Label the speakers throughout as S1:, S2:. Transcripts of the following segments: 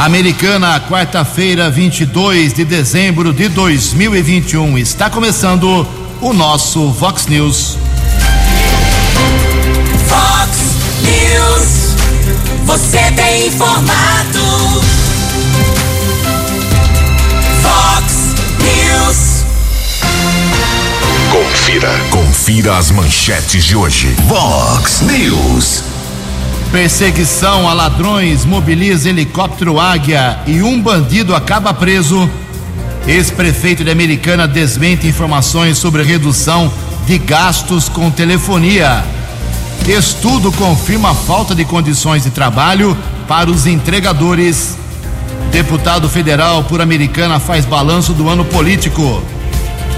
S1: Americana, quarta-feira, 22 de dezembro de 2021. Está começando o nosso Vox News.
S2: Vox News. Você tem informado. Vox News.
S3: Confira. Confira as manchetes de hoje. Vox News.
S1: Perseguição a ladrões mobiliza helicóptero Águia e um bandido acaba preso. Ex-prefeito de Americana desmente informações sobre redução de gastos com telefonia. Estudo confirma a falta de condições de trabalho para os entregadores. Deputado federal por Americana faz balanço do ano político.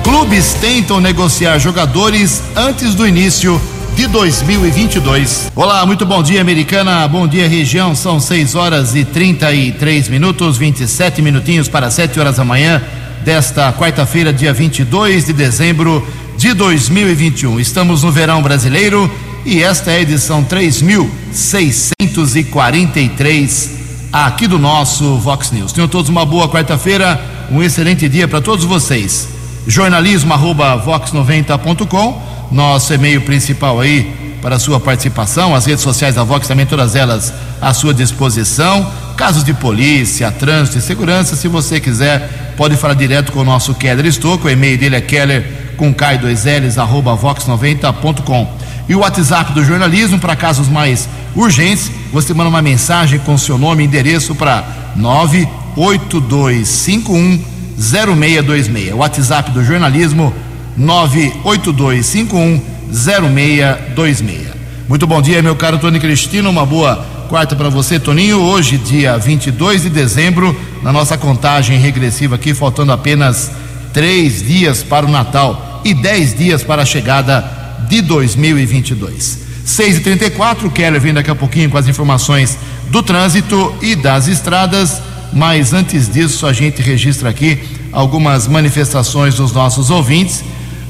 S1: Clubes tentam negociar jogadores antes do início de 2022. Olá, muito bom dia, Americana. Bom dia, região. São 6 horas e 33 minutos, 27 minutinhos para 7 horas da manhã desta quarta-feira, dia 22 de dezembro de 2021. Estamos no verão brasileiro e esta é a edição 3643 aqui do nosso Vox News. Tenham todos uma boa quarta-feira, um excelente dia para todos vocês. Jornalismo arroba vox90.com nosso e-mail principal aí para a sua participação, as redes sociais da Vox também, todas elas à sua disposição. Casos de polícia, trânsito e segurança, se você quiser, pode falar direto com o nosso Keller Estouco, o e-mail dele é keller com K2Ls, arroba vox90.com. E o WhatsApp do jornalismo, para casos mais urgentes, você manda uma mensagem com seu nome e endereço para 98251 0626. WhatsApp do jornalismo 982510626. Muito bom dia, meu caro Tony Cristino. Uma boa quarta para você, Toninho. Hoje, dia 22 de dezembro, na nossa contagem regressiva aqui, faltando apenas três dias para o Natal e dez dias para a chegada de 2022. 6 e 34 Keller vem daqui a pouquinho com as informações do trânsito e das estradas, mas antes disso a gente registra aqui algumas manifestações dos nossos ouvintes.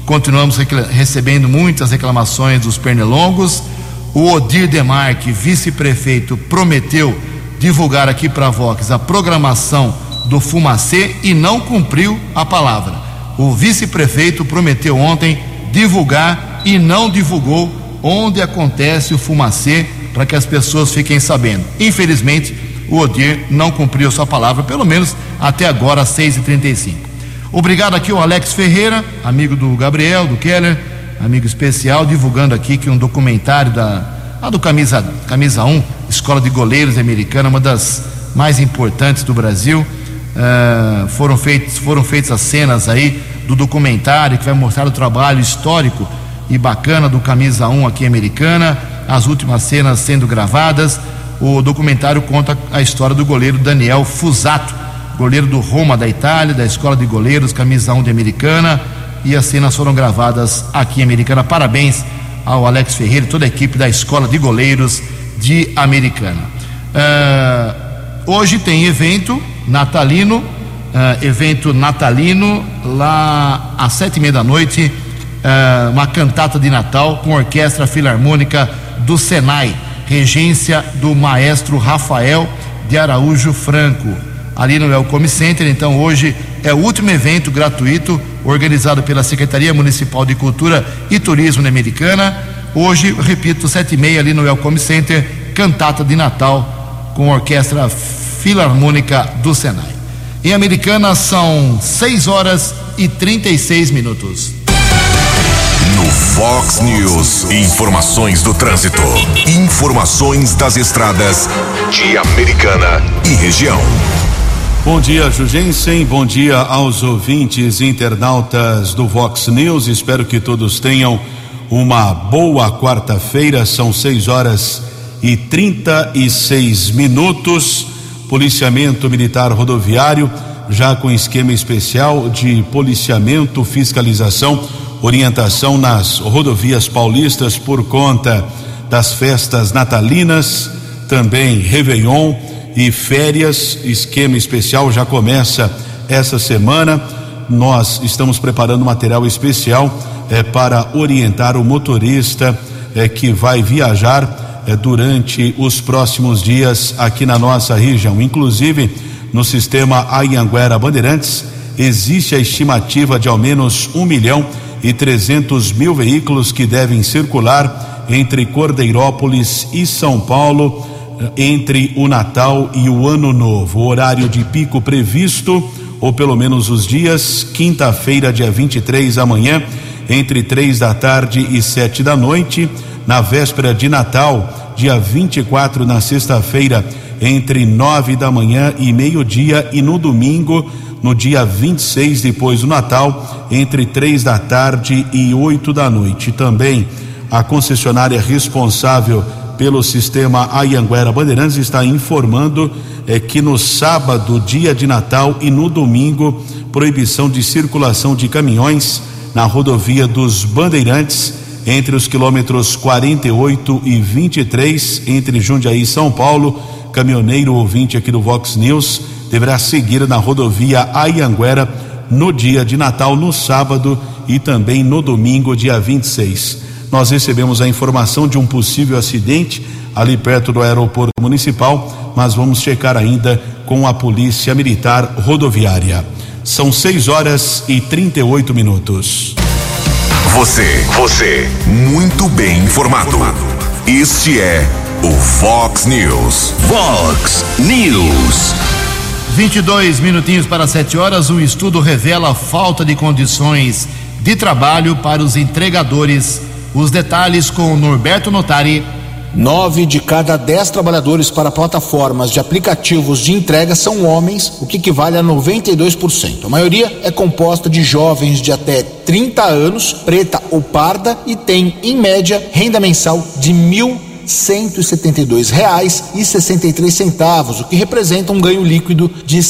S1: Continuamos recebendo muitas reclamações dos pernilongos. O Odir Demarque, vice-prefeito, prometeu divulgar aqui para a Vox a programação do Fumacê e não cumpriu a palavra. O vice-prefeito prometeu ontem divulgar e não divulgou onde acontece o Fumacê para que as pessoas fiquem sabendo. Infelizmente, o Odir não cumpriu sua palavra, pelo menos até agora, às 6h35. Obrigado aqui o Alex Ferreira, amigo do Gabriel, do Keller, amigo especial, divulgando aqui que um documentário da lá do Camisa, Camisa 1, Escola de Goleiros Americana, uma das mais importantes do Brasil. Uh, foram, feitos, foram feitas as cenas aí do documentário que vai mostrar o trabalho histórico e bacana do Camisa 1 aqui Americana, as últimas cenas sendo gravadas. O documentário conta a história do goleiro Daniel Fusato, goleiro do Roma da Itália, da Escola de Goleiros, camisa 1 de Americana, e as cenas foram gravadas aqui em Americana. Parabéns ao Alex Ferreira e toda a equipe da Escola de Goleiros de Americana. Uh, hoje tem evento natalino, uh, evento natalino lá às sete e meia da noite, uh, uma cantata de Natal com orquestra filarmônica do Senai, regência do maestro Rafael de Araújo Franco ali no Elcome Center. Então, hoje é o último evento gratuito organizado pela Secretaria Municipal de Cultura e Turismo da Americana. Hoje, repito, sete e meia ali no Elcome Center, cantata de Natal com a Orquestra Filarmônica do Senai. Em Americana são 6 horas e 36 minutos.
S3: No Fox News, informações do trânsito, informações das estradas de Americana e região.
S4: Bom dia, Jugensen. Bom dia aos ouvintes internautas do Vox News. Espero que todos tenham uma boa quarta-feira. São 6 horas e 36 minutos. Policiamento Militar Rodoviário, já com esquema especial de policiamento, fiscalização, orientação nas rodovias paulistas por conta das festas natalinas, também Réveillon e férias, esquema especial já começa essa semana. Nós estamos preparando material especial eh, para orientar o motorista eh, que vai viajar eh, durante os próximos dias aqui na nossa região. Inclusive, no sistema Ayanguera Bandeirantes, existe a estimativa de ao menos um milhão e trezentos mil veículos que devem circular entre Cordeirópolis e São Paulo entre o Natal e o Ano Novo. O horário de pico previsto, ou pelo menos os dias, quinta-feira, dia 23, amanhã, entre três da tarde e sete da noite. Na véspera de Natal, dia 24, na sexta-feira, entre nove da manhã e meio-dia. E no domingo, no dia 26, depois do Natal, entre três da tarde e oito da noite. Também a concessionária responsável pelo sistema Ayanguera Bandeirantes está informando é, que no sábado, dia de Natal e no domingo, proibição de circulação de caminhões na rodovia dos Bandeirantes entre os quilômetros 48 e 23 entre Jundiaí e São Paulo. Caminhoneiro ouvinte aqui do Vox News deverá seguir na rodovia Ayanguera no dia de Natal, no sábado e também no domingo, dia 26. Nós recebemos a informação de um possível acidente ali perto do aeroporto municipal, mas vamos checar ainda com a Polícia Militar Rodoviária. São 6 horas e 38 minutos.
S3: Você, você, muito bem informado. Este é o Fox News. Fox News.
S1: 22 minutinhos para 7 horas. Um estudo revela falta de condições de trabalho para os entregadores. Os detalhes com Norberto Notari.
S5: Nove de cada dez trabalhadores para plataformas de aplicativos de entrega são homens, o que equivale a 92%. A maioria é composta de jovens de até 30 anos, preta ou parda, e tem, em média, renda mensal de mil 172 reais e 63 centavos, o que representa um ganho líquido de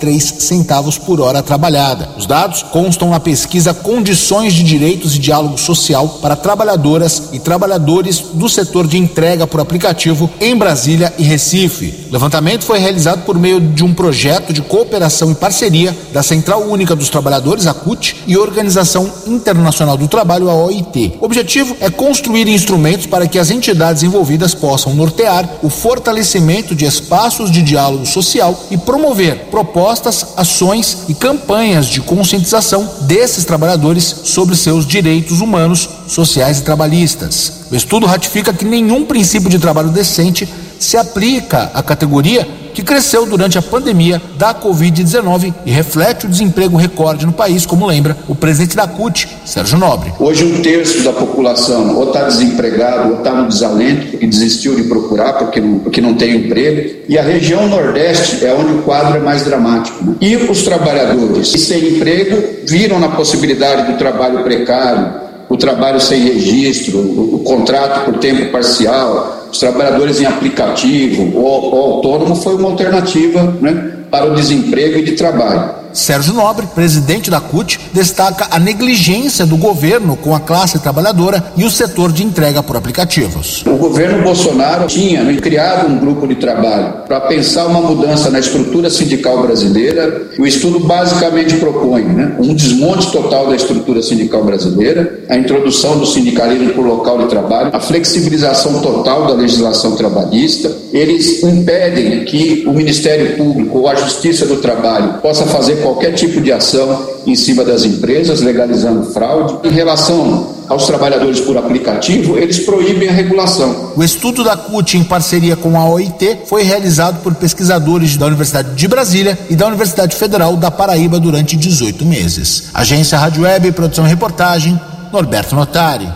S5: três centavos por hora trabalhada. Os dados constam na pesquisa Condições de Direitos e Diálogo Social para trabalhadoras e trabalhadores do setor de entrega por aplicativo em Brasília e Recife. O levantamento foi realizado por meio de um projeto de cooperação e parceria da Central Única dos Trabalhadores, a CUT, e Organização Internacional do Trabalho, a OIT. O objetivo é construir instrumentos para que as entidades envolvidas possam nortear o fortalecimento de espaços de diálogo social e promover propostas, ações e campanhas de conscientização desses trabalhadores sobre seus direitos humanos, sociais e trabalhistas. O estudo ratifica que nenhum princípio de trabalho decente se aplica à categoria que cresceu durante a pandemia da Covid-19 e reflete o desemprego recorde no país, como lembra o presidente da CUT, Sérgio Nobre.
S6: Hoje, um terço da população ou está desempregado ou está no desalento e desistiu de procurar porque não, porque não tem emprego. E a região Nordeste é onde o quadro é mais dramático. Né? E os trabalhadores sem emprego viram na possibilidade do trabalho precário, o trabalho sem registro, o, o contrato por tempo parcial, os trabalhadores em aplicativo ou, ou autônomo foi uma alternativa né, para o desemprego e de trabalho.
S5: Sérgio Nobre, presidente da CUT, destaca a negligência do governo com a classe trabalhadora e o setor de entrega por aplicativos.
S6: O governo Bolsonaro tinha né, criado um grupo de trabalho para pensar uma mudança na estrutura sindical brasileira. O estudo basicamente propõe né, um desmonte total da estrutura sindical brasileira, a introdução do sindicalismo por local de trabalho, a flexibilização total da legislação trabalhista. Eles impedem que o Ministério Público ou a Justiça do Trabalho possa fazer qualquer tipo de ação em cima das empresas, legalizando fraude. Em relação aos trabalhadores por aplicativo, eles proíbem a regulação.
S5: O estudo da CUT, em parceria com a OIT, foi realizado por pesquisadores da Universidade de Brasília e da Universidade Federal da Paraíba durante 18 meses. Agência Rádio Web, produção e reportagem, Norberto Notari.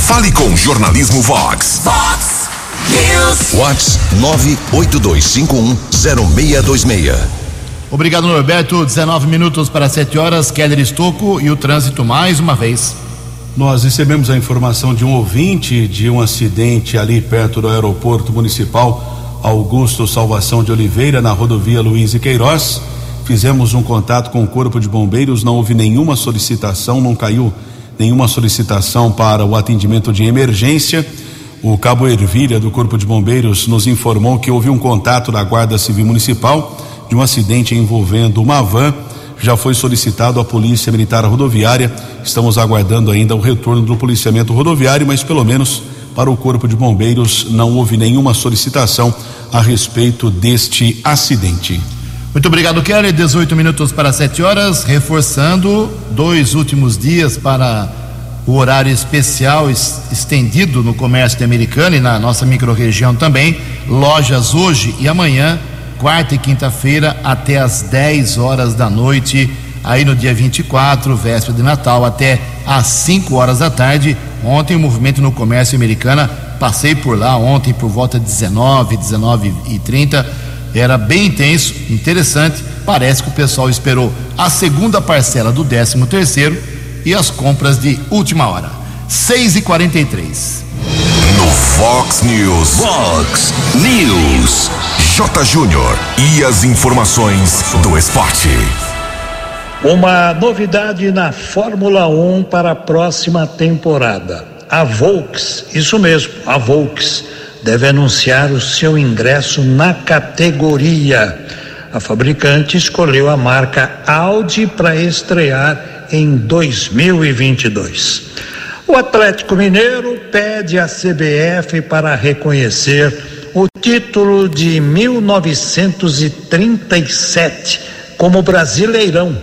S3: Fale com o Jornalismo Vox.
S2: Fox News.
S3: Vox 982510626.
S1: Obrigado, Norberto. 19 minutos para 7 horas. Keller Estocco e o trânsito mais uma vez.
S4: Nós recebemos a informação de um ouvinte de um acidente ali perto do aeroporto municipal Augusto Salvação de Oliveira, na rodovia Luiz e Queiroz. Fizemos um contato com o Corpo de Bombeiros, não houve nenhuma solicitação, não caiu nenhuma solicitação para o atendimento de emergência. O cabo Ervilha do Corpo de Bombeiros nos informou que houve um contato da Guarda Civil Municipal de um acidente envolvendo uma van. Já foi solicitado à Polícia Militar Rodoviária. Estamos aguardando ainda o retorno do policiamento rodoviário, mas pelo menos para o Corpo de Bombeiros. Não houve nenhuma solicitação a respeito deste acidente.
S1: Muito obrigado, Kelly. 18 minutos para 7 horas, reforçando dois últimos dias para o horário especial estendido no comércio de Americana e na nossa microrregião também. Lojas hoje e amanhã, quarta e quinta-feira, até às 10 horas da noite. Aí no dia 24, véspera de Natal, até às 5 horas da tarde. Ontem o movimento no comércio americana, passei por lá ontem por volta de 19, 19 e 30 era bem intenso, interessante. Parece que o pessoal esperou a segunda parcela do 13 terceiro e as compras de última hora. 6 e 43
S3: No Fox News. Fox News. J. Júnior. E as informações do esporte.
S7: Uma novidade na Fórmula 1 para a próxima temporada. A Volks, isso mesmo, a Volks deve anunciar o seu ingresso na categoria. A fabricante escolheu a marca Audi para estrear em 2022. O Atlético Mineiro pede à CBF para reconhecer o título de 1937 como Brasileirão.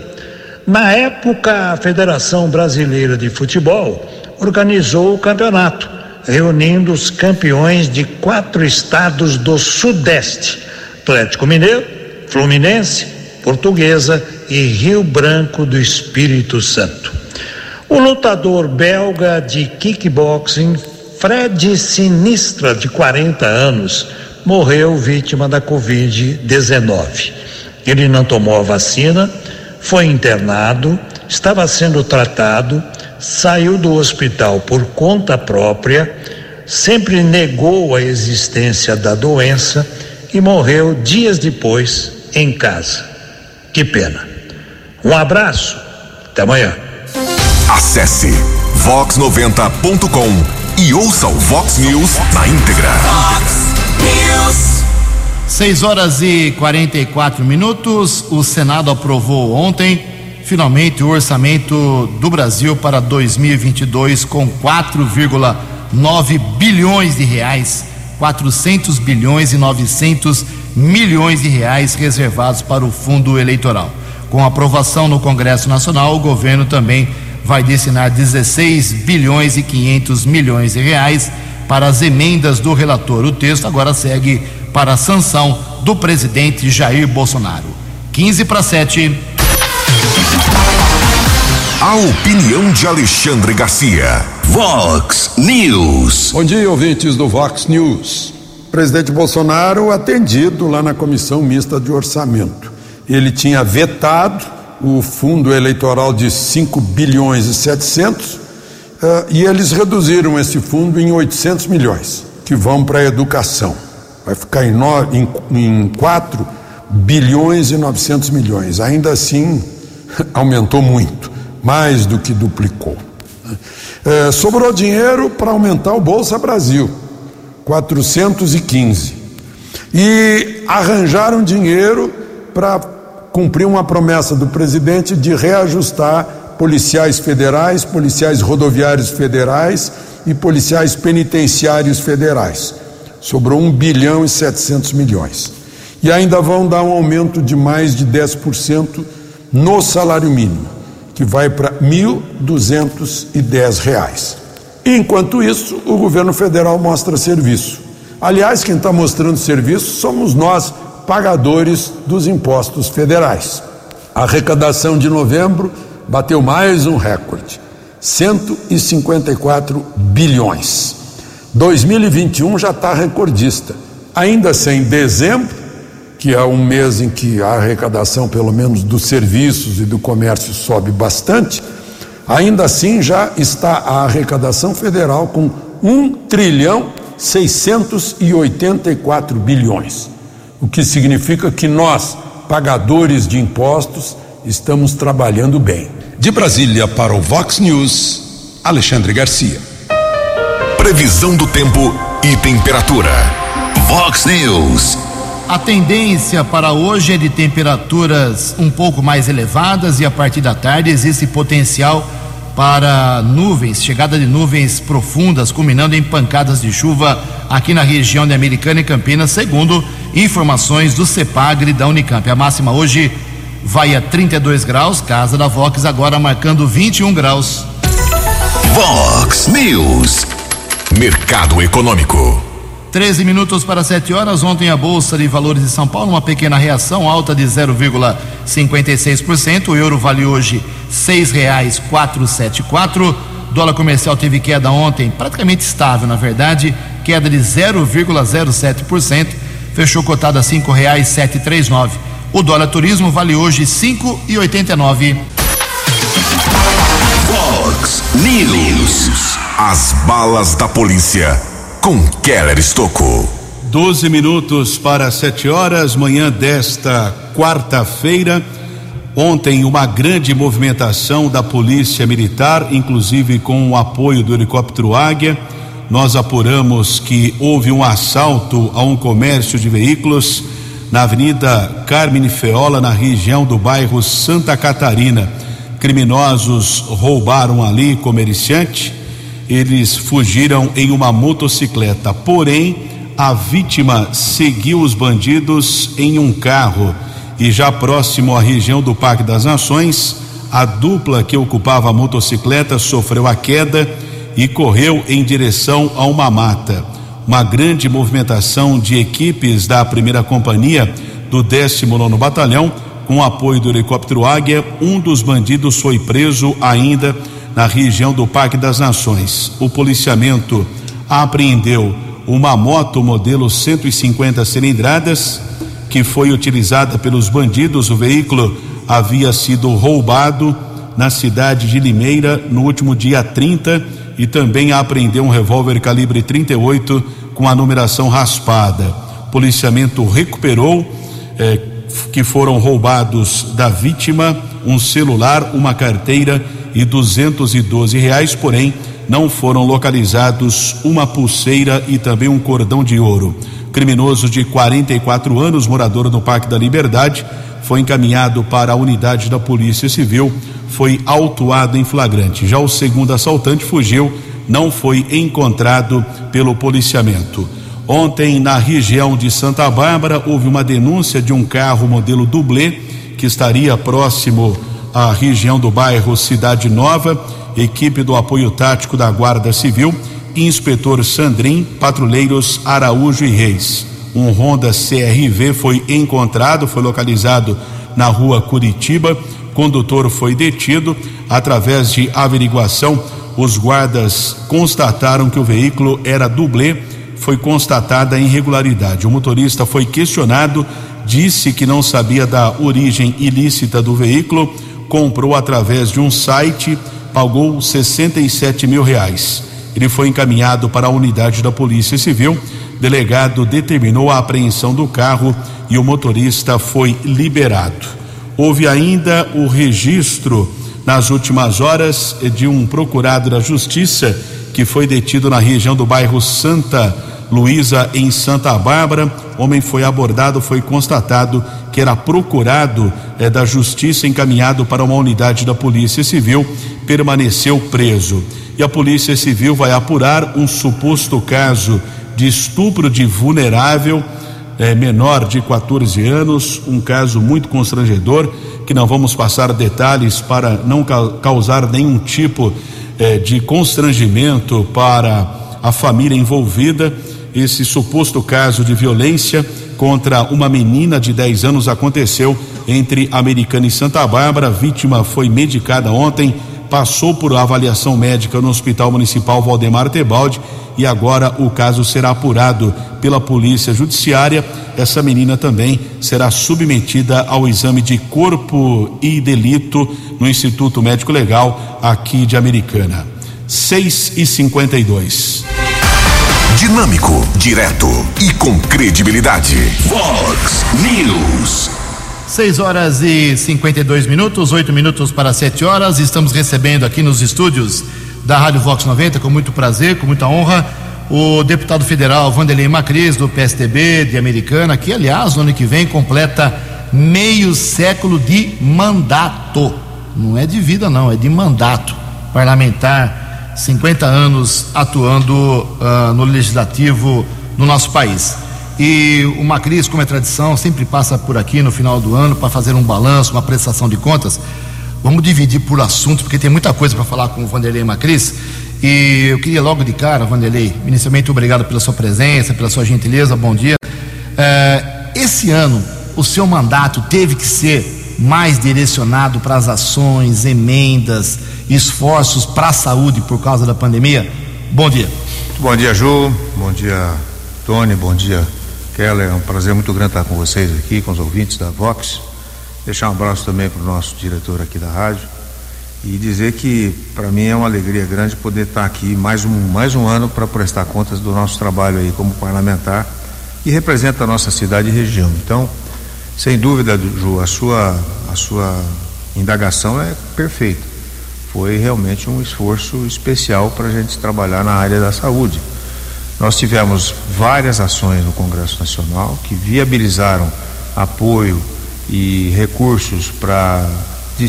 S7: Na época, a Federação Brasileira de Futebol organizou o campeonato reunindo os campeões de quatro estados do Sudeste: Atlético Mineiro, Fluminense, Portuguesa e Rio Branco do Espírito Santo. O lutador belga de kickboxing, Fred Sinistra, de 40 anos, morreu vítima da Covid-19. Ele não tomou a vacina, foi internado, estava sendo tratado saiu do hospital por conta própria, sempre negou a existência da doença e morreu dias depois em casa. Que pena. Um abraço, até amanhã.
S3: Acesse vox90.com e ouça o Vox News na íntegra.
S2: Fox News.
S1: 6 horas e 44 minutos. O Senado aprovou ontem finalmente o orçamento do Brasil para 2022 com 4,9 bilhões de reais, 400 bilhões e 900 milhões de reais reservados para o fundo eleitoral. Com aprovação no Congresso Nacional, o governo também vai destinar 16 bilhões e 500 milhões de reais para as emendas do relator. O texto agora segue para a sanção do presidente Jair Bolsonaro. 15 para 7.
S3: A opinião de Alexandre Garcia. Vox News.
S8: Bom dia, ouvintes do Vox News. Presidente Bolsonaro atendido lá na comissão mista de orçamento. Ele tinha vetado o fundo eleitoral de 5 bilhões e 700 uh, eh, e eles reduziram esse fundo em 800 milhões que vão para a educação. Vai ficar em, no, em, em 4 bilhões e 900 milhões. Ainda assim, aumentou muito, mais do que duplicou. É, sobrou dinheiro para aumentar o Bolsa Brasil, 415. E arranjaram dinheiro para cumprir uma promessa do presidente de reajustar policiais federais, policiais rodoviários federais e policiais penitenciários federais. Sobrou 1 bilhão e 700 milhões. E ainda vão dar um aumento de mais de 10% no salário mínimo, que vai para R$ 1.210. Enquanto isso, o governo federal mostra serviço. Aliás, quem está mostrando serviço somos nós, pagadores dos impostos federais. A arrecadação de novembro bateu mais um recorde: 154 bilhões. 2021 já está recordista. Ainda sem dezembro, que é um mês em que a arrecadação, pelo menos dos serviços e do comércio, sobe bastante, ainda assim já está a arrecadação federal com 1 trilhão 684 bilhões, o que significa que nós, pagadores de impostos, estamos trabalhando bem.
S3: De Brasília para o Vox News, Alexandre Garcia. Previsão do tempo e temperatura. Vox News.
S1: A tendência para hoje é de temperaturas um pouco mais elevadas e a partir da tarde existe potencial para nuvens, chegada de nuvens profundas, culminando em pancadas de chuva aqui na região de Americana e Campinas, segundo informações do CEPAGRE da Unicamp. A máxima hoje vai a 32 graus, casa da Vox agora marcando 21 graus.
S3: Vox News. Mercado Econômico.
S1: 13 minutos para 7 horas. Ontem a Bolsa de Valores de São Paulo, uma pequena reação, alta de 0,56%. O euro vale hoje seis reais quatro sete quatro. Dólar comercial teve queda ontem, praticamente estável, na verdade, queda de 0,07%. Fechou cotado a cinco reais sete três nove. O dólar turismo vale hoje cinco e oitenta e nove.
S3: Fox News. As balas da polícia com Keller Estocou.
S4: 12 minutos para 7 horas, manhã desta quarta-feira. Ontem, uma grande movimentação da Polícia Militar, inclusive com o apoio do helicóptero Águia. Nós apuramos que houve um assalto a um comércio de veículos na Avenida Carmine Feola, na região do bairro Santa Catarina. Criminosos roubaram ali comerciante. Eles fugiram em uma motocicleta, porém a vítima seguiu os bandidos em um carro e já próximo à região do Parque das Nações, a dupla que ocupava a motocicleta sofreu a queda e correu em direção a uma mata. Uma grande movimentação de equipes da primeira companhia do 19 Batalhão, com apoio do helicóptero Águia, um dos bandidos foi preso ainda na região do Parque das Nações. O policiamento apreendeu uma moto modelo 150 cilindradas que foi utilizada pelos bandidos. O veículo havia sido roubado na cidade de Limeira no último dia 30 e também apreendeu um revólver calibre 38 com a numeração raspada. O policiamento recuperou eh, que foram roubados da vítima um celular, uma carteira e 212 reais, porém não foram localizados uma pulseira e também um cordão de ouro. Criminoso de 44 anos, morador do Parque da Liberdade, foi encaminhado para a unidade da Polícia Civil, foi autuado em flagrante. Já o segundo assaltante fugiu, não foi encontrado pelo policiamento. Ontem, na região de Santa Bárbara, houve uma denúncia de um carro modelo dublê que estaria próximo à região do bairro Cidade Nova. Equipe do apoio tático da Guarda Civil inspetor Sandrin, patrulheiros Araújo e Reis. Um Honda CRV foi encontrado, foi localizado na rua Curitiba. Condutor foi detido. Através de averiguação, os guardas constataram que o veículo era dublê. Foi constatada a irregularidade. O motorista foi questionado, disse que não sabia da origem ilícita do veículo, comprou através de um site, pagou 67 mil reais. Ele foi encaminhado para a unidade da Polícia Civil. Delegado determinou a apreensão do carro e o motorista foi liberado. Houve ainda o registro nas últimas horas de um procurado da Justiça que foi detido na região do bairro Santa Luísa, em Santa Bárbara. Homem foi abordado, foi constatado que era procurado eh, da Justiça, encaminhado para uma unidade da Polícia Civil, permaneceu preso e a Polícia Civil vai apurar um suposto caso de estupro de vulnerável é, menor de 14 anos, um caso muito constrangedor que não vamos passar detalhes para não causar nenhum tipo é, de constrangimento para a família envolvida. Esse suposto caso de violência contra uma menina de 10 anos aconteceu entre Americana e Santa Bárbara. A vítima foi medicada ontem passou por avaliação médica no Hospital Municipal Valdemar Tebaldi e agora o caso será apurado pela Polícia Judiciária. Essa menina também será submetida ao exame de corpo e delito no Instituto Médico Legal aqui de Americana. 6 e 52.
S3: Dinâmico, direto e com credibilidade. Vox News.
S1: 6 horas e 52 minutos, 8 minutos para 7 horas. Estamos recebendo aqui nos estúdios da Rádio Vox 90, com muito prazer, com muita honra, o deputado federal Vanderlei Macris, do PSTB de Americana, que, aliás, no ano que vem completa meio século de mandato. Não é de vida, não, é de mandato. parlamentar, 50 anos atuando uh, no legislativo no nosso país. E o Macris, como é tradição, sempre passa por aqui no final do ano para fazer um balanço, uma prestação de contas. Vamos dividir por assunto, porque tem muita coisa para falar com o Vanderlei Macris. E eu queria logo de cara, Vanderlei, inicialmente obrigado pela sua presença, pela sua gentileza, bom dia. É, esse ano, o seu mandato teve que ser mais direcionado para as ações, emendas, esforços para a saúde por causa da pandemia? Bom dia.
S9: Bom dia, Ju. Bom dia, Tony. Bom dia, Keller. É um prazer muito grande estar com vocês aqui, com os ouvintes da Vox. Deixar um abraço também para o nosso diretor aqui da rádio e dizer que para mim é uma alegria grande poder estar aqui mais um, mais um ano para prestar contas do nosso trabalho aí como parlamentar e representa a nossa cidade e região. Então, sem dúvida, Ju, a sua, a sua indagação é perfeita. Foi realmente um esforço especial para a gente trabalhar na área da saúde. Nós tivemos várias ações no Congresso Nacional que viabilizaram apoio e recursos para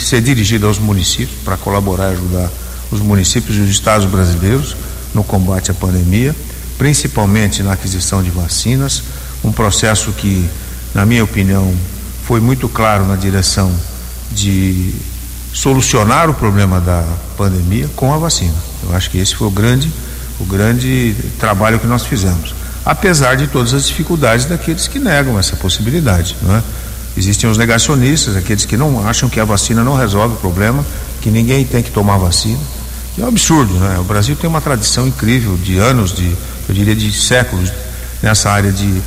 S9: ser dirigido aos municípios para colaborar e ajudar os municípios e os estados brasileiros no combate à pandemia, principalmente na aquisição de vacinas, um processo que, na minha opinião, foi muito claro na direção de solucionar o problema da pandemia com a vacina. Eu acho que esse foi o grande, o grande trabalho que nós fizemos, apesar de todas as dificuldades daqueles que negam essa possibilidade, não é? Existem os negacionistas, aqueles que não acham que a vacina não resolve o problema, que ninguém tem que tomar vacina. É um absurdo, né? O Brasil tem uma tradição incrível de anos, de, eu diria de séculos, nessa área de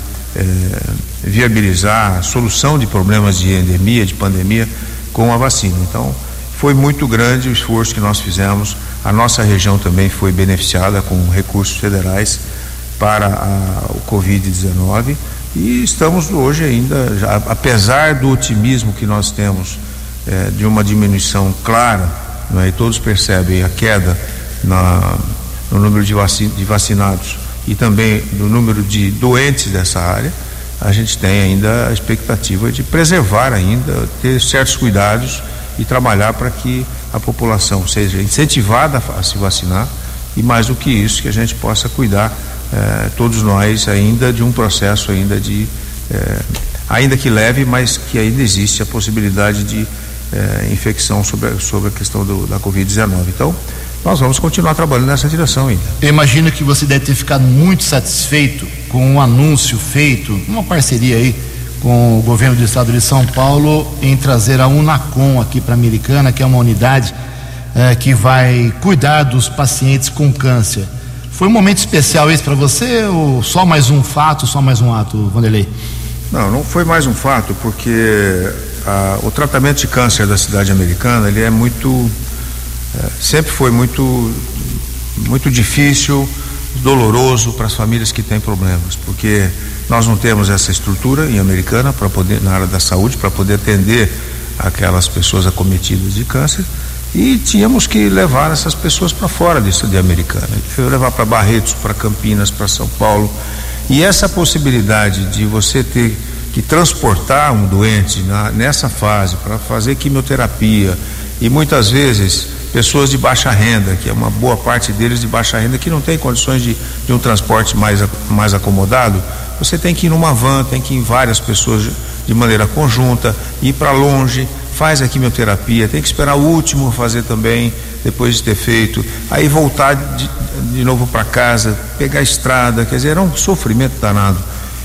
S9: viabilizar a solução de problemas de endemia, de pandemia, com a vacina. Então, foi muito grande o esforço que nós fizemos. A nossa região também foi beneficiada com recursos federais para a, o Covid-19 e estamos hoje ainda, já, apesar do otimismo que nós temos é, de uma diminuição clara, é? e todos percebem a queda na, no número de, de vacinados e também no número de doentes dessa área, a gente tem ainda a expectativa de preservar ainda, ter certos cuidados e trabalhar para que a população seja incentivada a, a se vacinar e mais do que isso, que a gente possa cuidar eh, todos nós ainda de um processo ainda de eh, ainda que leve, mas que ainda existe a possibilidade de eh, infecção sobre, sobre a questão do, da Covid-19. Então, nós vamos continuar trabalhando nessa direção ainda.
S1: Eu imagino que você deve ter ficado muito satisfeito com o um anúncio feito, uma parceria aí com o governo do estado de São Paulo em trazer a Unacom aqui para a Americana, que é uma unidade que vai cuidar dos pacientes com câncer. Foi um momento especial esse para você ou só mais um fato, só mais um ato, Vanderlei?
S9: Não, não foi mais um fato, porque ah, o tratamento de câncer da cidade americana ele é muito, sempre foi muito, muito difícil, doloroso para as famílias que têm problemas, porque nós não temos essa estrutura em americana para poder na área da saúde para poder atender aquelas pessoas acometidas de câncer e tínhamos que levar essas pessoas para fora disso de Americana. Levar para Barretos, para Campinas, para São Paulo. E essa possibilidade de você ter que transportar um doente na, nessa fase para fazer quimioterapia e muitas vezes pessoas de baixa renda, que é uma boa parte deles de baixa renda, que não tem condições de, de um transporte mais, mais acomodado, você tem que ir numa van, tem que ir em várias pessoas de, maneira conjunta, ir para longe, faz a quimioterapia, tem que esperar o último fazer também, depois de ter feito, aí voltar de, de novo para casa, pegar a estrada, quer dizer, era um sofrimento danado.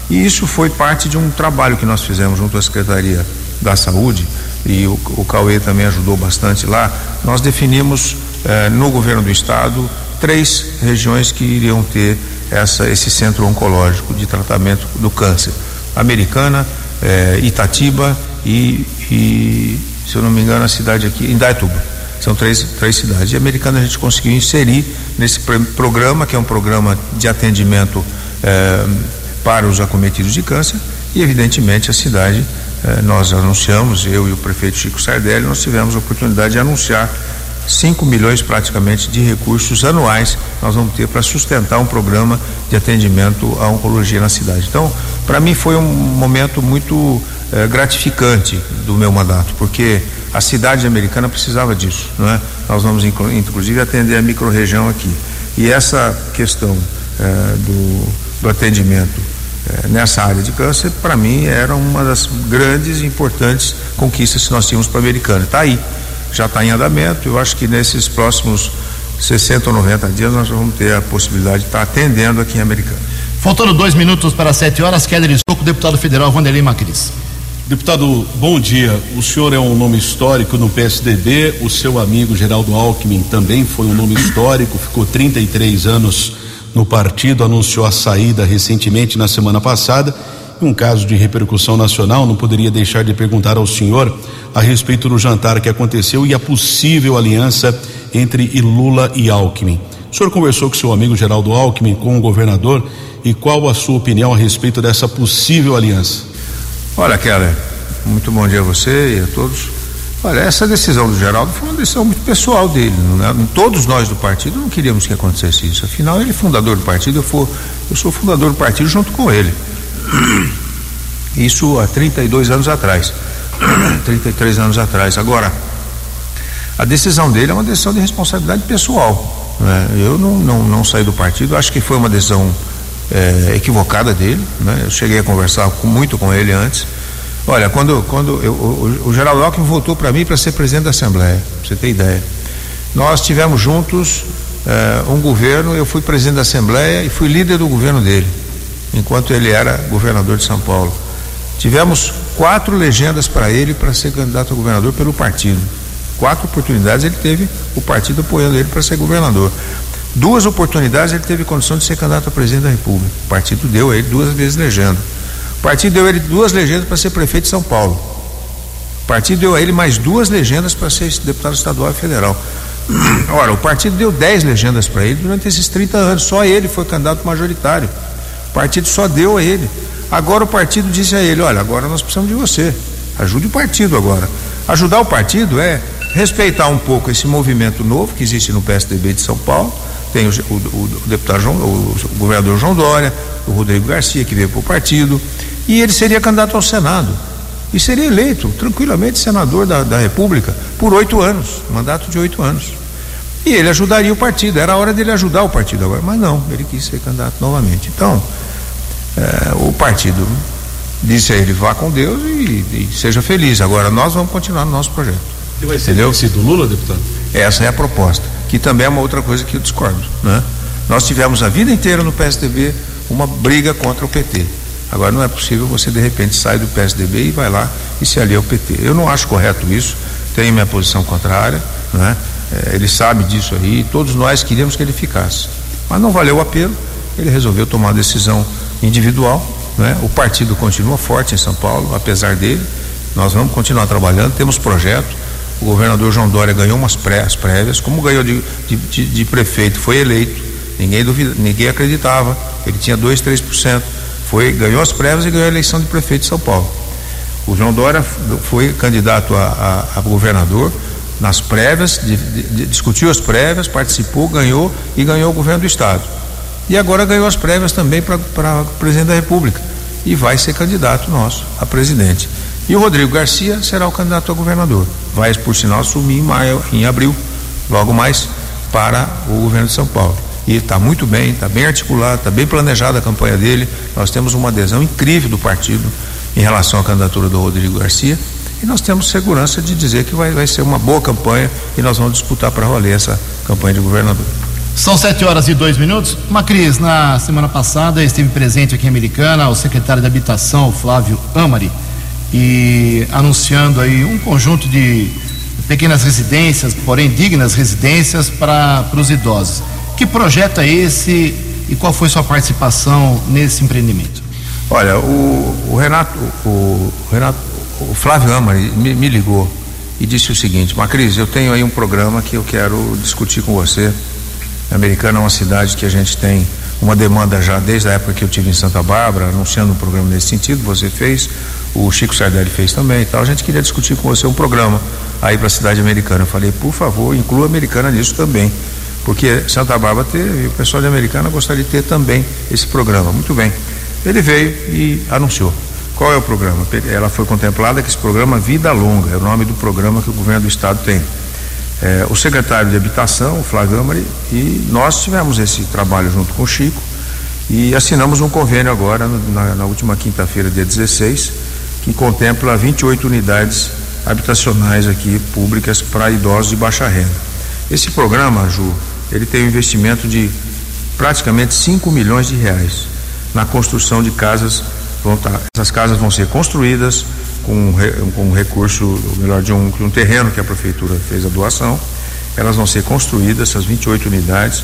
S9: E isso foi parte de um trabalho que nós fizemos junto à Secretaria da Saúde, e o, o Cauê também ajudou bastante lá. Nós definimos eh, no governo do estado três regiões que iriam ter essa, esse centro oncológico de tratamento do câncer: Americana, eh, Itatiba e, e, se eu não me engano, a cidade aqui, Indaiatuba. São três, três cidades. E Americana a gente conseguiu inserir nesse programa, que é um programa de atendimento eh, para os acometidos de câncer, e evidentemente a cidade, nós anunciamos, eu e o prefeito Chico Sardelli, nós tivemos a oportunidade de anunciar 5 milhões praticamente de recursos anuais nós vamos ter para sustentar um programa de atendimento à oncologia na cidade. Então, para mim foi um momento muito eh, gratificante do meu mandato, porque A cidade americana precisava disso, não é? Nós vamos inclusive atender a microrregião aqui. E essa questão eh, do, do atendimento eh, nessa área de câncer, para mim, era uma das grandes e importantes conquistas que nós tínhamos para a americana. Está aí, já está em andamento. Eu acho que nesses próximos 60 ou 90 dias nós vamos ter a possibilidade de estar tá atendendo aqui em Americana.
S1: Faltando dois minutos para sete horas, Keller Estouco, deputado federal Vanderlei Macris.
S4: Deputado, bom dia. O senhor é um nome histórico no PSDB, o seu amigo Geraldo Alckmin também foi um nome histórico, ficou 33 anos no partido, anunciou a saída recentemente na semana passada. Um caso de repercussão nacional, não poderia deixar de perguntar ao senhor a respeito do jantar que aconteceu e a possível aliança entre Lula e Alckmin. O senhor conversou com seu amigo Geraldo Alckmin, com o governador, e qual a sua opinião a respeito dessa possível aliança?
S9: Olha, Keller, muito bom dia a você e a todos. Olha, essa decisão do Geraldo foi uma decisão muito pessoal dele. Né? Todos nós do partido não queríamos que acontecesse isso. Afinal, ele é fundador do partido, eu, for, eu sou fundador do partido junto com ele. Isso há 32 anos atrás. 33 anos atrás. Agora, a decisão dele é uma decisão de responsabilidade pessoal. Né? Eu não, não, não saí do partido, acho que foi uma decisão é, equivocada dele. Né? Eu cheguei a conversar com, muito com ele antes. Olha, quando, quando eu, o, o Geraldo Alckmin voltou para mim para ser presidente da Assembleia, pra você ter ideia. Nós tivemos juntos é, um governo, eu fui presidente da Assembleia e fui líder do governo dele, enquanto ele era governador de São Paulo. Tivemos quatro legendas para ele para ser candidato a governador pelo partido. Quatro oportunidades ele teve o partido apoiando ele para ser governador. Duas oportunidades ele teve condição de ser candidato a presidente da República. O partido deu a ele duas vezes legenda. O partido deu ele duas legendas para ser prefeito de São Paulo. O partido deu a ele mais duas legendas para ser deputado estadual e federal. Ora, o partido deu dez legendas para ele durante esses 30 anos. Só ele foi candidato majoritário. O partido só deu a ele. Agora o partido disse a ele: olha, agora nós precisamos de você. Ajude o partido agora. Ajudar o partido é respeitar um pouco esse movimento novo que existe no PSDB de São Paulo. Tem o, o, o deputado João, o governador João Dória, o Rodrigo Garcia, que veio para o partido, e ele seria candidato ao Senado. E seria eleito tranquilamente senador da, da República por oito anos, mandato de oito anos. E ele ajudaria o partido, era a hora dele ajudar o partido agora, mas não, ele quis ser candidato novamente. Então, é, o partido disse a ele: vá com Deus e, e, seja feliz. Agora nós vamos continuar no nosso projeto.
S4: E vai ser Entendeu? do Lula, deputado?
S9: Essa é a proposta, que também é uma outra coisa que eu discordo. Né? Nós tivemos a vida inteira no PSDB uma briga contra o PT. Agora não é possível você de repente sair do PSDB e vai lá e se alia ao PT. Eu não acho correto isso, tenho minha posição contrária, né? Ele sabe disso aí, todos nós queríamos que ele ficasse. Mas não valeu o apelo, ele resolveu tomar uma decisão individual. Né? O partido continua forte em São Paulo, apesar dele. Nós vamos continuar trabalhando, temos projeto. O governador João Dória ganhou umas pré, as prévias, como ganhou de, de, de, de prefeito, foi eleito. Ninguém duvida, ninguém acreditava. Ele tinha 2, 3%. Foi, ganhou as prévias e ganhou a eleição de prefeito de São Paulo. O João Dória foi candidato a, a, a governador nas prévias, de, de, discutiu as prévias, participou, ganhou e ganhou o governo do estado e agora ganhou as prévias também para presidente da República e vai ser candidato nosso a presidente. E o Rodrigo Garcia será o candidato a governador. Vai, por sinal, assumir em maio, em abril, logo mais, para o governo de São Paulo. E está muito bem, está bem articulado, está bem planejada a campanha dele. Nós temos uma adesão incrível do partido em relação à candidatura do Rodrigo Garcia. E nós temos segurança de dizer que vai, vai ser uma boa campanha e nós vamos disputar para valer essa campanha de governador.
S1: São sete horas e dois minutos. Macris, na semana passada esteve presente aqui em Americana o secretário de Habitação, Flávio Amari, e anunciando aí um conjunto de pequenas residências, porém dignas residências para os idosos. Que projeto é esse e qual foi sua participação nesse empreendimento?
S9: Olha, o, o Renato, o, Renato, o Flávio Amari me, me ligou e disse o seguinte: Macris, eu tenho aí um programa que eu quero discutir com você Americana é uma cidade que a gente tem uma demanda já desde a época que eu tive em Santa Bárbara, anunciando um programa nesse sentido, você fez, o Chico Sardelli fez também e tal. A gente queria discutir com você um programa aí para a cidade americana. Eu falei, por favor, inclua a americana nisso também. Porque Santa Bárbara teve, o pessoal de Americana gostaria de ter também esse programa. Muito bem. Ele veio e anunciou. Qual é o programa? Ela foi contemplada que esse programa Vida Longa, é o nome do programa que o governo do estado tem. É, o secretário de Habitação, o Flagamari, e nós tivemos esse trabalho junto com o Chico e assinamos um convênio agora, na, na última quinta-feira, dia 16, que contempla 28 unidades habitacionais aqui públicas para idosos de baixa renda. Esse programa, Ju, ele tem um investimento de praticamente 5 milhões de reais na construção de casas. Vão tá, essas casas vão ser construídas com, com um recurso, ou melhor, de um, de um terreno que a prefeitura fez a doação. Elas vão ser construídas, essas 28 unidades,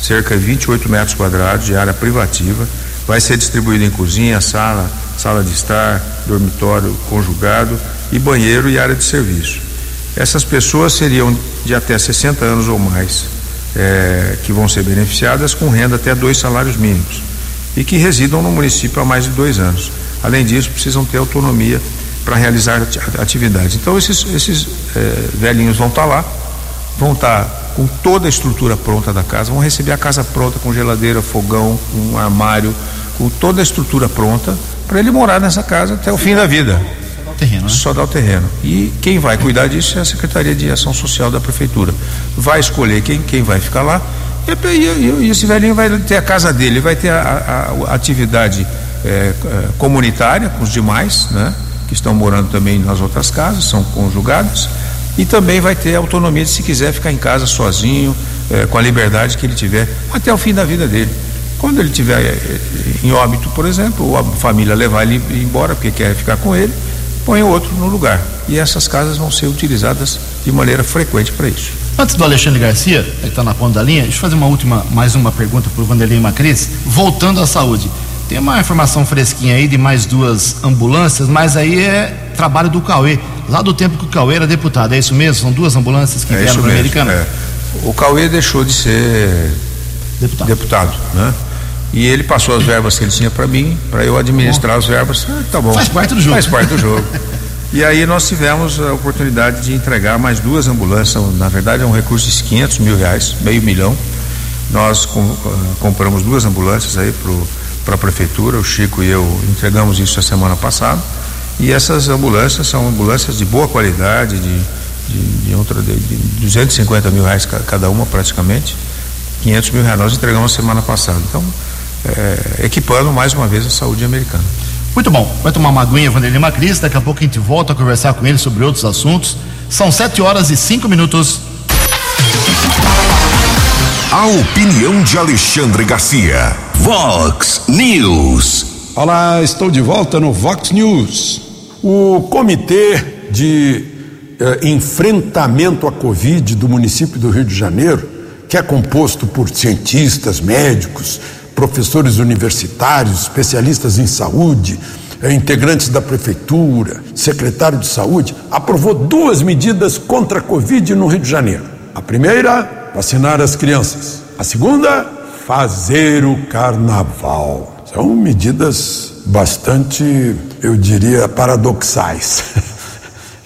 S9: cerca de 28 metros quadrados de área privativa. Vai ser distribuído em cozinha, sala, sala de estar, dormitório conjugado e banheiro e área de serviço. Essas pessoas seriam de até 60 anos ou mais, é, que vão ser beneficiadas com renda até dois salários mínimos e que residam no município há mais de dois anos. Além disso, precisam ter autonomia para realizar atividades. Então, esses, esses é, velhinhos vão estar tá lá, vão estar tá com toda a estrutura pronta da casa, vão receber a casa pronta com geladeira, fogão, um armário, com toda a estrutura pronta para ele morar nessa casa até o fim da vida
S1: terreno, né?
S9: Só dá o terreno. E quem vai cuidar disso é a Secretaria de Ação Social da Prefeitura. Vai escolher quem, quem vai ficar lá e, e, e esse velhinho vai ter a casa dele, vai ter a, a, a atividade é, comunitária com os demais, né? Que estão morando também nas outras casas, são conjugados, e também vai ter autonomia de se quiser ficar em casa sozinho, é, com a liberdade que ele tiver, até o fim da vida dele. Quando ele tiver em óbito, por exemplo, ou a família levar ele embora porque quer ficar com ele, põe outro no lugar. E essas casas vão ser utilizadas de maneira frequente para isso.
S1: Antes do Alexandre Garcia, que está na ponta da linha, deixa eu fazer uma última, mais uma pergunta para o Vanderlei Macris. Voltando à saúde, tem uma informação fresquinha aí de mais duas ambulâncias, mas aí é trabalho do Cauê, lá do tempo que o Cauê era deputado, é isso mesmo? São duas ambulâncias que
S9: é
S1: vieram para Americana? É.
S9: O Cauê deixou de ser deputado, deputado né? E ele passou as verbas que ele tinha para mim, para eu administrar as verbas. Ah, tá bom.
S1: Faz parte do jogo.
S9: Faz parte do jogo. e aí nós tivemos a oportunidade de entregar mais duas ambulâncias. Na verdade, é um recurso de 500 mil reais, meio milhão. Nós com, uh, compramos duas ambulâncias aí para a prefeitura. O Chico e eu entregamos isso a semana passada. E essas ambulâncias são ambulâncias de boa qualidade, de, de, de, outra, de, de 250 mil reais cada uma praticamente. 500 mil reais nós entregamos a semana passada. Então, é, equipando mais uma vez a saúde americana.
S1: Muito bom. Vai tomar uma aguinha, Vanderlei Macris. Daqui a pouco a gente volta a conversar com ele sobre outros assuntos. São sete horas e cinco minutos.
S3: A opinião de Alexandre Garcia. Vox News.
S8: Olá, estou de volta no Vox News. O Comitê de eh, Enfrentamento à Covid do município do Rio de Janeiro, que é composto por cientistas, médicos, professores universitários, especialistas em saúde, eh, integrantes da prefeitura, secretário de saúde, aprovou duas medidas contra a Covid no Rio de Janeiro. A primeira, vacinar as crianças. A segunda, fazer o carnaval. São medidas bastante, eu diria, paradoxais.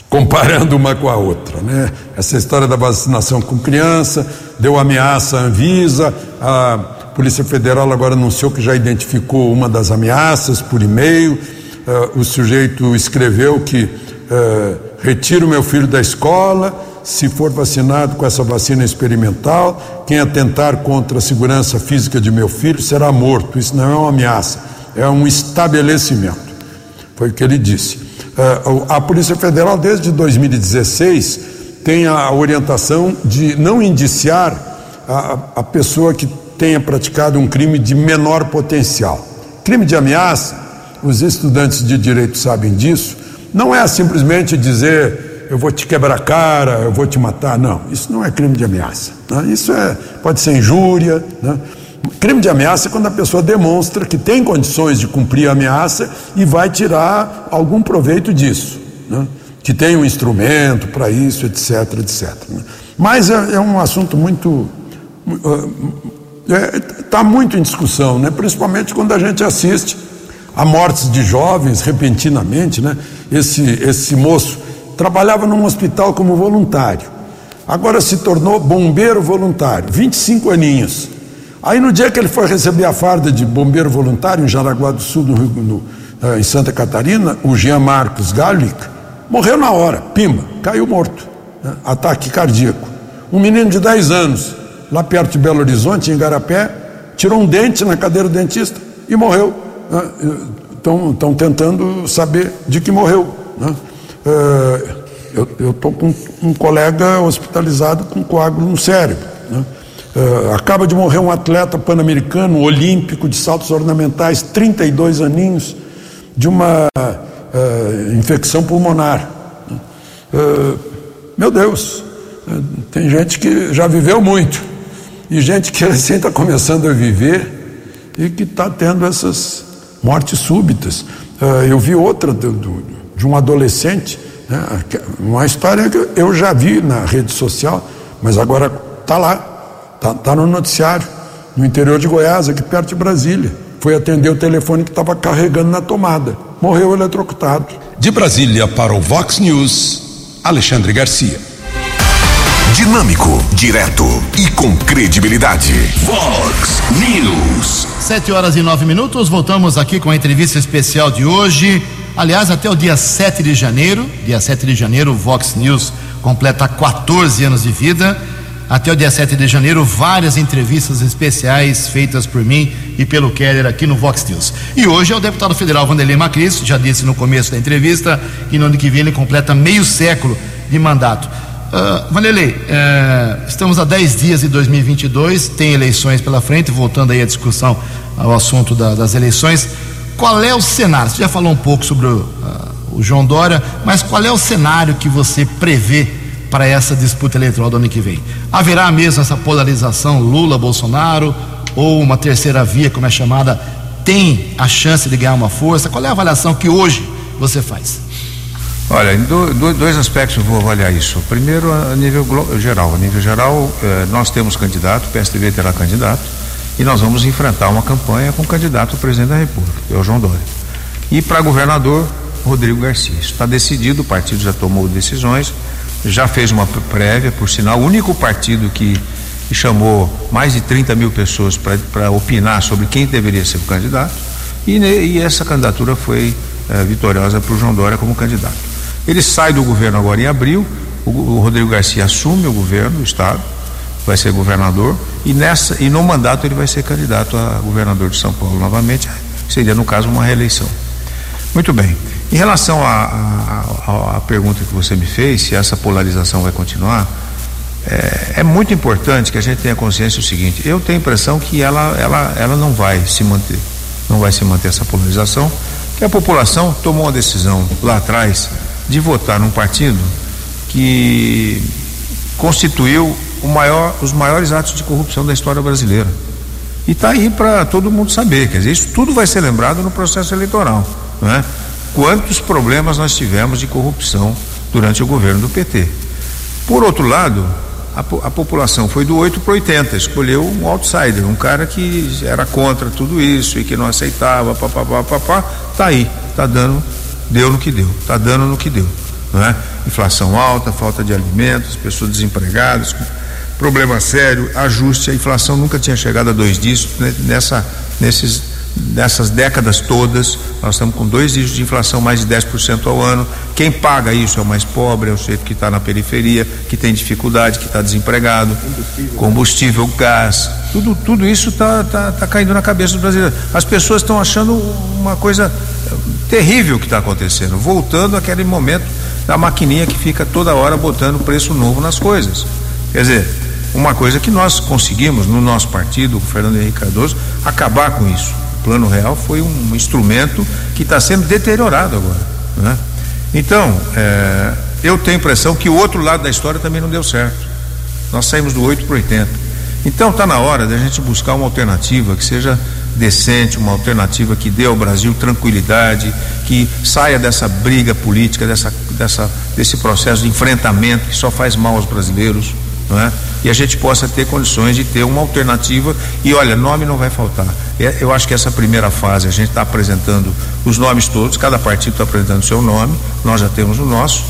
S8: comparando uma com a outra, né? Essa história da vacinação com criança, deu ameaça à Anvisa, a Polícia Federal agora anunciou que já identificou uma das ameaças por e-mail. Uh, o sujeito escreveu que uh, retiro meu filho da escola se for vacinado com essa vacina experimental. Quem atentar contra a segurança física de meu filho será morto. Isso não é uma ameaça, é um estabelecimento. Foi o que ele disse. Uh, a Polícia Federal, desde 2016, tem a orientação de não indiciar a, a pessoa que tenha praticado um crime de menor potencial. Crime de ameaça, os estudantes de direito sabem disso, não é simplesmente dizer eu vou te quebrar a cara, eu vou te matar. Não, isso não é crime de ameaça. Né? Isso é, pode ser injúria. Né? Crime de ameaça é quando a pessoa demonstra que tem condições de cumprir a ameaça e vai tirar algum proveito disso. Né? Que tem um instrumento para isso, etc, etc. Né? Mas é, é um assunto muito está é, tá muito em discussão, né? principalmente quando a gente assiste a mortes de jovens repentinamente. Né? Esse, esse moço trabalhava num hospital como voluntário, agora se tornou bombeiro voluntário, 25 aninhos. Aí no dia que ele foi receber a farda de bombeiro voluntário em Jaraguá do Sul, no, no, em Santa Catarina, o Jean Marcos Gallic, morreu na hora, pima, caiu morto, né? ataque cardíaco. Um menino de 10 anos, lá perto de Belo Horizonte, em Garapé, tirou um dente na cadeira do dentista e morreu. Estão né? tentando saber de que morreu. Né? Uh, eu estou com um colega hospitalizado com coágulo no cérebro. Né? Uh, acaba de morrer um atleta pan-americano, olímpico, de saltos ornamentais, 32 aninhos, de uma uh, infecção pulmonar. Uh, meu Deus, tem gente que já viveu muito, e gente que recém está começando a viver e que está tendo essas mortes súbitas. eu vi outra de um adolescente né? Uma história que eu já vi na rede social, mas agora está lá, está tá no noticiário, no interior de Goiás, aqui perto de Brasília. Foi atender o telefone que estava carregando na tomada. Morreu eletrocutado.
S3: De Brasília para o Vox News, Alexandre Garcia. Dinâmico, direto e com credibilidade. Vox News.
S1: Sete horas e nove minutos, voltamos aqui com a entrevista especial de hoje Aliás, até o dia 7 de janeiro, dia 7 de janeiro, o Vox News completa 14 anos de vida. Até o dia 7 de janeiro, várias entrevistas especiais feitas por mim e pelo Keller aqui no Vox News. E hoje é o deputado federal Vanderlei Macris, já disse no começo da entrevista, que no ano que vem ele completa meio século de mandato. Uh, estamos a 10 dias de 2022, tem eleições pela frente, voltando aí à discussão ao assunto da, das eleições. Qual é o cenário? Você já falou um pouco sobre o, uh, o João Dória, mas qual é o cenário que você prevê para essa disputa eleitoral do ano que vem? Haverá mesmo essa polarização Lula-Bolsonaro ou uma terceira via, como é chamada, tem a chance de ganhar uma força? Qual é a avaliação que hoje você faz?
S9: Olha, em do, do, dois aspectos eu vou avaliar isso. Primeiro, a nível geral. A nível geral, eh, nós temos candidato, o PSDB terá candidato e nós vamos enfrentar uma campanha com o candidato ao presidente da República, que é o João Dória. E para governador, Rodrigo Garcia. Isso está decidido, o partido já tomou decisões, já fez uma prévia, por sinal, o único partido que, chamou mais de 30 mil pessoas para opinar sobre quem deveria ser o candidato, e, e essa candidatura foi é, vitoriosa para o João Dória como candidato. Ele sai do governo agora em abril, o, o Rodrigo Garcia assume o governo do Estado, vai ser governador e nessa e no mandato ele vai ser candidato a governador de São Paulo novamente, seria no caso uma reeleição. Muito bem. Em relação à pergunta que você me fez, se essa polarização vai continuar, é, é, muito importante que a gente tenha consciência do seguinte: eu tenho a impressão que ela, ela, ela não vai se manter, não vai se manter essa polarização, que a população tomou uma decisão lá atrás de votar num partido que constituiu maior, os maiores atos de corrupção da história brasileira. E está aí para todo mundo saber, quer dizer, isso tudo vai ser lembrado no processo eleitoral, não é? Quantos problemas nós tivemos de corrupção durante o governo do PT. Por outro lado, a, a população foi do 8 para 80, escolheu um outsider, um cara que era contra tudo isso e que não aceitava, papapá, papá, tá aí, tá dando, deu no que deu, tá dando no que deu, não é? Inflação alta, falta de alimentos, pessoas desempregadas, problema sério, ajuste, a inflação nunca tinha chegado a dois dígitos né? nessa, nesses, nessas décadas todas, nós estamos com dois dígitos de inflação, mais de 10% ao ano. Quem paga isso é o mais pobre, é o sujeito que está na periferia, que tem dificuldade, que está desempregado, combustível, combustível gás, tudo, tudo isso está tá, tá caindo na cabeça do brasileiro. As pessoas estão achando uma coisa terrível que está acontecendo, voltando àquele momento da maquininha que fica toda hora botando preço novo nas coisas. Quer dizer, uma coisa que nós conseguimos no nosso partido, o Fernando Henrique Cardoso, acabar com isso. O Plano Real foi um instrumento que está sendo deteriorado agora. Né? Então, é, eu tenho a impressão que o outro lado da história também não deu certo. Nós saímos do 8 para o 80. Então está na hora da gente buscar uma alternativa que seja decente, uma alternativa que dê ao Brasil tranquilidade, que saia dessa briga política, dessa, dessa, desse processo de enfrentamento que só faz mal aos brasileiros não é? E a gente possa ter condições de ter uma alternativa e olha, nome não vai faltar. É, eu acho que essa primeira fase a gente está apresentando os nomes todos, cada partido está apresentando o seu nome, nós já temos o nosso.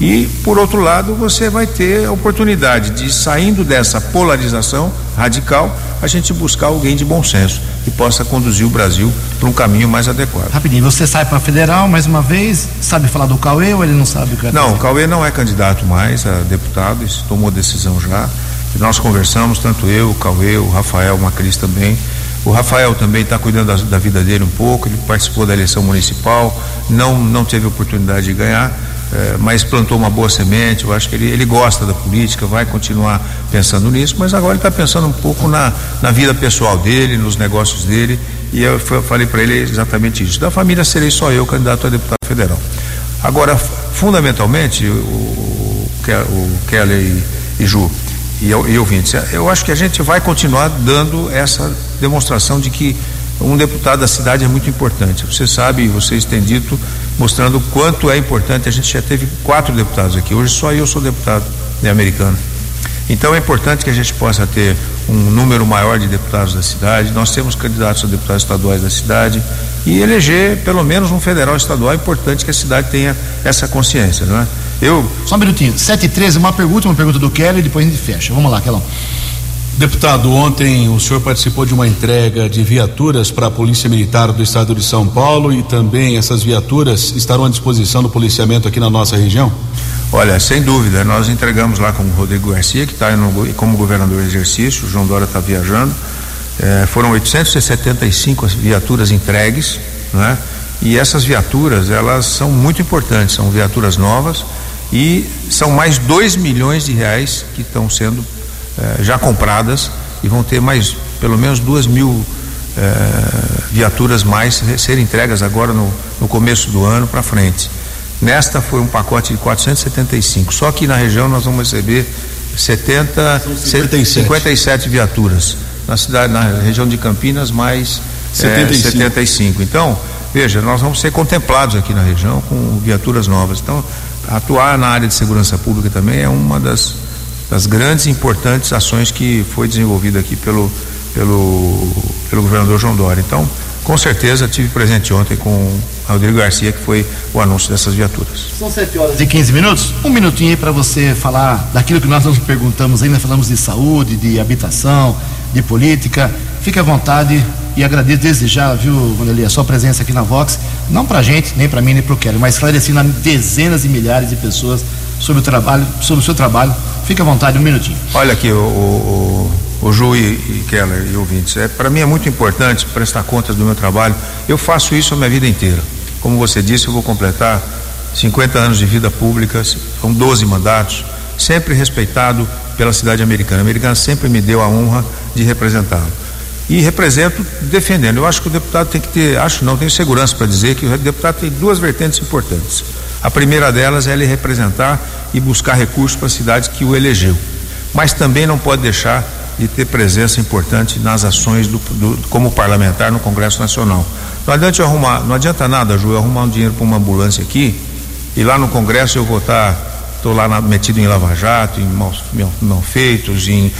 S9: E, por outro lado, você vai ter a oportunidade de, saindo dessa polarização radical, a gente buscar alguém de bom senso que possa conduzir o Brasil para um caminho mais adequado.
S1: Rapidinho, você sai para federal mais uma vez, sabe falar do Cauê ou ele não sabe o que vai
S9: Não, o Cauê não é candidato mais a deputado, isso tomou decisão já. E nós conversamos, tanto eu, o Cauê, o Rafael Macris também. O Rafael também está cuidando da, da vida dele um pouco, ele participou da eleição municipal, não, não teve oportunidade de ganhar, eh, mas plantou uma boa semente. Eu acho que ele, ele gosta da política, vai continuar pensando nisso, mas agora ele está pensando um pouco na, na vida pessoal dele, nos negócios dele. E eu fa- falei para ele exatamente isso. Da família serei só eu candidato a deputado federal. Agora, fundamentalmente, o, o, Ke- o Keller e, e Ju e, e ouvintes, eu acho que a gente vai continuar dando essa demonstração de que um deputado da cidade é muito importante. Você sabe, vocês têm dito, mostrando o quanto é importante. A gente já teve quatro deputados aqui, hoje só eu sou deputado né, americano. Então é importante que a gente possa ter um número maior de deputados da cidade. Nós temos candidatos a deputados estaduais da cidade e eleger pelo menos um federal estadual. É importante que a cidade tenha essa consciência, não é? Eu
S1: Só um minutinho, 7 e 13, uma pergunta, uma pergunta do Kelly e depois a gente fecha. Vamos lá, Kelão.
S4: Deputado, ontem o senhor participou de uma entrega de viaturas para a Polícia Militar do Estado de São Paulo e também essas viaturas estarão à disposição do policiamento aqui na nossa região?
S9: Olha, sem dúvida, nós entregamos lá com o Rodrigo Garcia, que está como governador em exercício, o João Dória está viajando. Eh, foram 875 as viaturas entregues, né? E essas viaturas, elas são muito importantes, são viaturas novas e são mais 2 milhões de reais que estão sendo eh, já compradas e vão ter mais pelo menos duas mil eh, viaturas mais a ser entregas agora no, no começo do ano para frente. Nesta foi um pacote de 475. Só que na região nós vamos receber 70,
S4: 57.
S9: 57 viaturas. Na cidade, na região de Campinas, mais eh,
S4: 75.
S9: 75. Então, veja, nós vamos ser contemplados aqui na região com viaturas novas. Então, atuar na área de segurança pública também é uma das, das grandes e importantes ações que foi desenvolvida aqui pelo, pelo, pelo governador João Dória. Então, com certeza, tive presente ontem com Rodrigo Garcia, que foi o anúncio dessas viaturas.
S1: São 7 horas e 15 minutos. Um minutinho aí para você falar daquilo que nós nos perguntamos ainda. Falamos de saúde, de habitação, de política. Fique à vontade e agradeço desde já, viu, Vandelia, a sua presença aqui na Vox. Não pra gente, nem para mim, nem pro Kelly, mas esclarecendo a dezenas e milhares de pessoas sobre o trabalho, sobre o seu trabalho. Fique à vontade, um minutinho.
S9: Olha aqui, o, o, o, o Ju e, e Keller e ouvintes, é, para mim é muito importante prestar contas do meu trabalho. Eu faço isso a minha vida inteira. Como você disse, eu vou completar 50 anos de vida pública, são 12 mandatos, sempre respeitado pela cidade americana. A americana sempre me deu a honra de representá-lo. E represento defendendo. Eu acho que o deputado tem que ter, acho não, tenho segurança para dizer que o deputado tem duas vertentes importantes. A primeira delas é ele representar e buscar recursos para a cidade que o elegeu. Mas também não pode deixar de ter presença importante nas ações do, do, como parlamentar no Congresso Nacional. Não adianta arrumar, não adianta nada, Ju, eu arrumar um dinheiro para uma ambulância aqui e lá no Congresso eu vou estar, estou lá na, metido em lava-jato, em mal, mal, mal feitos, em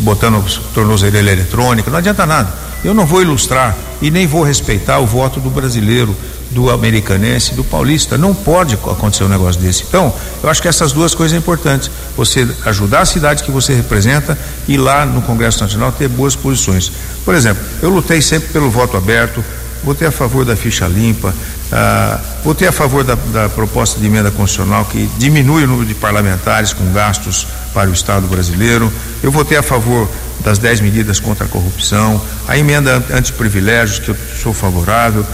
S9: botando tornozeleira eletrônica, não adianta nada. Eu não vou ilustrar e nem vou respeitar o voto do brasileiro, do americanense, do paulista. Não pode acontecer um negócio desse. Então, eu acho que essas duas coisas são importantes. Você ajudar a cidade que você representa e lá no Congresso Nacional ter boas posições. Por exemplo, eu lutei sempre pelo voto aberto, votei a favor da ficha limpa, ah, votei a favor da, da, proposta de emenda constitucional que diminui o número de parlamentares com gastos para o Estado brasileiro. Eu votei a favor das 10 medidas contra a corrupção, a emenda antiprivilégios, que eu sou favorável,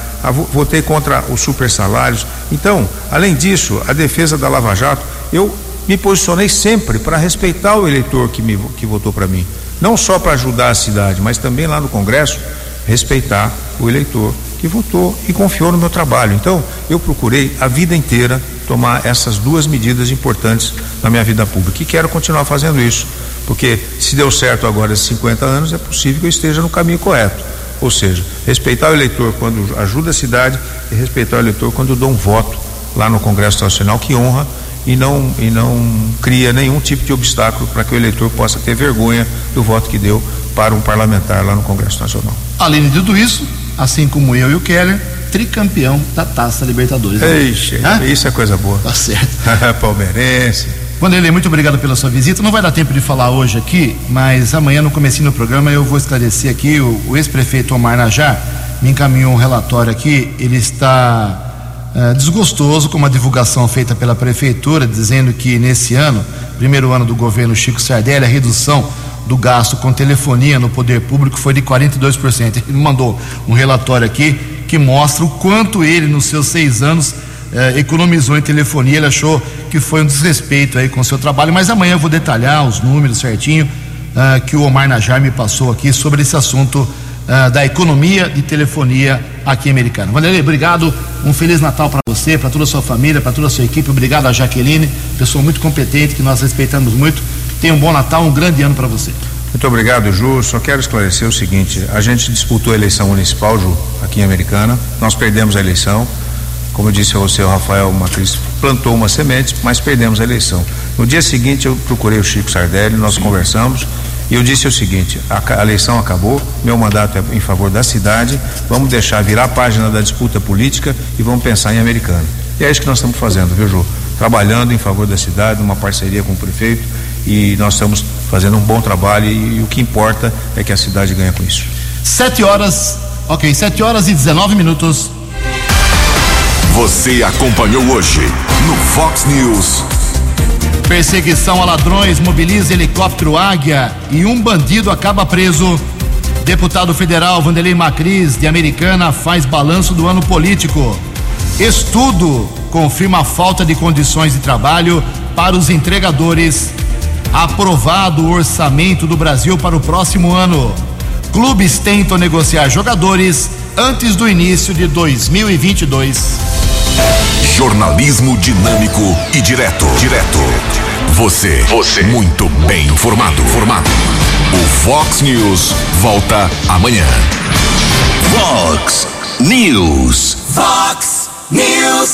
S9: votei contra os super salários. Então, além disso, a defesa da Lava Jato, eu me posicionei sempre para respeitar o eleitor que, me, que votou para mim. Não só para ajudar a cidade, mas também lá no Congresso, respeitar o eleitor que votou e confiou no meu trabalho. Então, eu procurei a vida inteira tomar essas duas medidas importantes na minha vida pública e quero continuar fazendo isso, porque se deu certo agora esses 50 anos, é possível que eu esteja no caminho correto. Ou seja, respeitar o eleitor quando ajuda a cidade e respeitar o eleitor quando dou um voto lá no Congresso Nacional que honra e não, e não cria nenhum tipo de obstáculo para que o eleitor possa ter vergonha do voto que deu para um parlamentar lá no Congresso Nacional.
S1: Além de tudo isso, assim como eu e o Keller, tricampeão da Taça Libertadores.
S9: Eixe, isso é coisa boa.
S1: Tá certo.
S9: Palmeirense.
S1: Vanderlei, muito obrigado pela sua visita. Não vai dar tempo de falar hoje aqui, mas amanhã no comecinho do programa eu vou esclarecer aqui. O, o ex-prefeito Omar Najar me encaminhou um relatório aqui. Ele está eh, desgostoso com uma divulgação feita pela prefeitura, dizendo que nesse ano, primeiro ano do governo Chico Sardelli, a redução do gasto com telefonia no poder público foi de 42%. Ele mandou um relatório aqui que mostra o quanto ele, nos seus seis anos, eh, economizou em telefonia. Ele achou que foi um desrespeito aí com o seu trabalho, mas amanhã eu vou detalhar os números certinho ah, que o Omar Najar me passou aqui sobre esse assunto ah, da economia de telefonia aqui Americana. Vanderlei, obrigado. Um feliz Natal para você, para toda a sua família, para toda a sua equipe. Obrigado a Jaqueline, pessoa muito competente que nós respeitamos muito. Tenha um bom Natal, um grande ano para você.
S9: Muito obrigado, Ju. Só quero esclarecer o seguinte: a gente disputou a eleição municipal, Ju, aqui em Americana. Nós perdemos a eleição. Como eu disse a você, o Rafael Macris plantou uma semente, mas perdemos a eleição. No dia seguinte, eu procurei o Chico Sardelli, nós conversamos e eu disse o seguinte: a, eleição acabou, meu mandato é em favor da cidade, vamos deixar virar a página da disputa política e vamos pensar em Americana. E é isso que nós estamos fazendo, viu, Ju? Trabalhando em favor da cidade, numa parceria com o prefeito e nós estamos fazendo um bom trabalho e, o que importa é que a cidade ganha com isso.
S1: Sete horas, ok, sete horas e 19 minutos.
S3: Você acompanhou hoje no Fox News.
S1: Perseguição a ladrões mobiliza helicóptero Águia e um bandido acaba preso. Deputado federal Vanderlei Macris, de Americana, faz balanço do ano político. Estudo confirma a falta de condições de trabalho para os entregadores. Aprovado o orçamento do Brasil para o próximo ano. Clubes tentam negociar jogadores antes do início de 2022.
S3: Jornalismo dinâmico e direto. Direto. Você. Você. Muito bem informado. Formado. O Fox News volta amanhã. Fox News.
S2: Fox News.